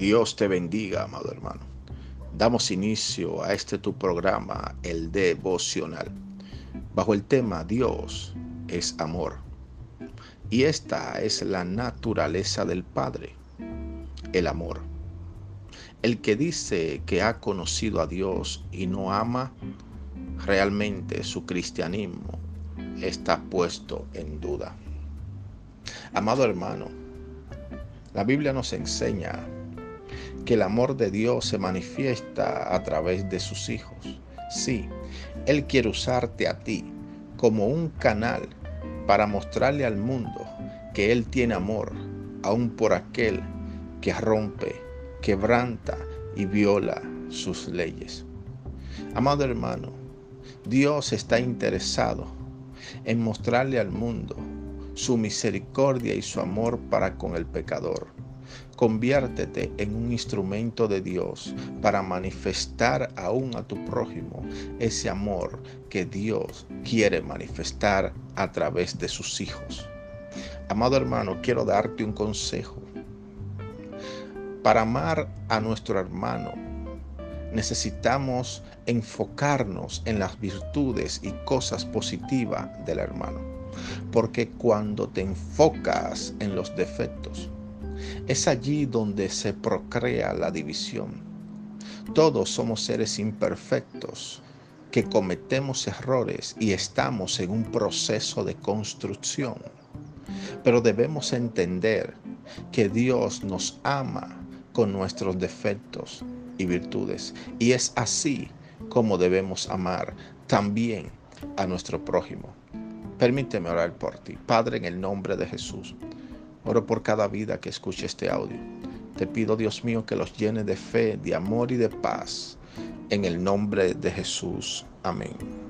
Dios te bendiga, amado hermano. Damos inicio a este tu programa, el devocional, bajo el tema Dios es amor. Y esta es la naturaleza del Padre, el amor. El que dice que ha conocido a Dios y no ama, realmente su cristianismo está puesto en duda. Amado hermano, la Biblia nos enseña que el amor de Dios se manifiesta a través de sus hijos. Sí, Él quiere usarte a ti como un canal para mostrarle al mundo que Él tiene amor, aun por aquel que rompe, quebranta y viola sus leyes. Amado hermano, Dios está interesado en mostrarle al mundo su misericordia y su amor para con el pecador. Conviértete en un instrumento de Dios para manifestar aún a tu prójimo ese amor que Dios quiere manifestar a través de sus hijos. Amado hermano, quiero darte un consejo. Para amar a nuestro hermano, necesitamos enfocarnos en las virtudes y cosas positivas del hermano. Porque cuando te enfocas en los defectos, es allí donde se procrea la división. Todos somos seres imperfectos que cometemos errores y estamos en un proceso de construcción. Pero debemos entender que Dios nos ama con nuestros defectos y virtudes. Y es así como debemos amar también a nuestro prójimo. Permíteme orar por ti. Padre, en el nombre de Jesús, oro por cada vida que escuche este audio. Te pido, Dios mío, que los llene de fe, de amor y de paz. En el nombre de Jesús. Amén.